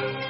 Bye.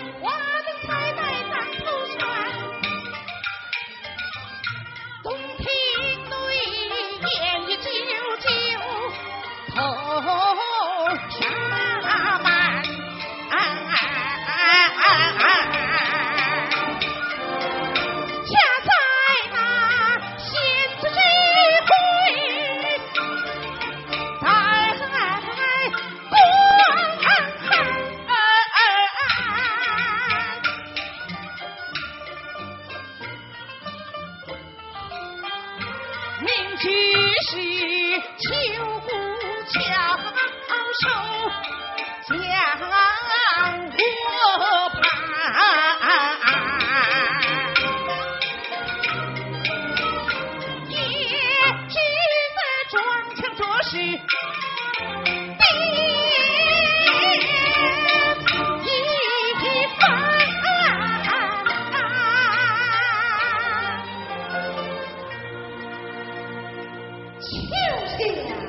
Tuesday